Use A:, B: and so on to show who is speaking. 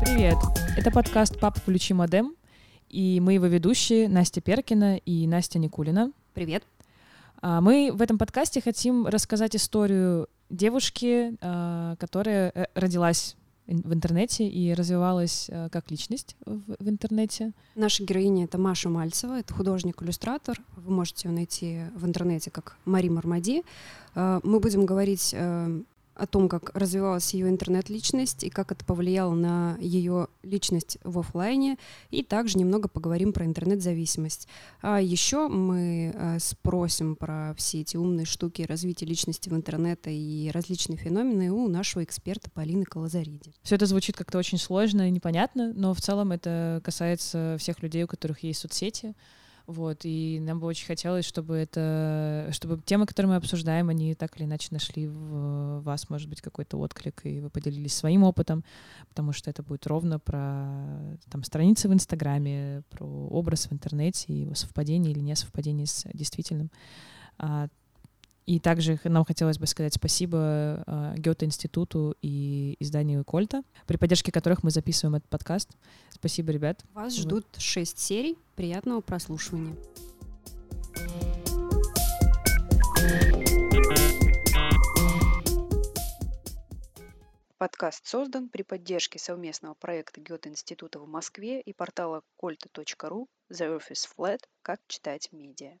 A: Привет! Это подкаст «Папа, включи модем», и мы его ведущие Настя Перкина и Настя Никулина.
B: Привет.
A: А, Мы в этом подкасте хотим рассказать историю девушки, а, которая э, родилась в интернете и развивалась а, как личность в в интернете.
B: Наша героиня — это Маша Мальцева, это художник-иллюстратор. Вы можете ее найти в интернете как Мари Мармади. Э, Мы будем говорить э, о том, как развивалась ее интернет-личность и как это повлияло на ее личность в оффлайне, и также немного поговорим про интернет-зависимость. А еще мы э, спросим про все эти умные штуки развития личности в интернете и различные феномены у нашего эксперта Полины Колозариди.
A: Все это звучит как-то очень сложно и непонятно, но в целом это касается всех людей, у которых есть соцсети. Вот, и нам бы очень хотелось, чтобы это, чтобы темы, которые мы обсуждаем, они так или иначе нашли в вас, может быть, какой-то отклик, и вы поделились своим опытом, потому что это будет ровно про там, страницы в Инстаграме, про образ в интернете, его совпадение или несовпадение с действительным. А, И также нам хотелось бы сказать спасибо а, Гёте-институту и изданию Кольта, при поддержке которых мы записываем этот подкаст. Спасибо, ребят.
B: Вас
A: Вот.
B: ждут шесть серий. Приятного прослушивания.
C: Подкаст создан при поддержке совместного проекта Гёте-института в Москве и портала колта.ру The is Flat. Как читать медиа.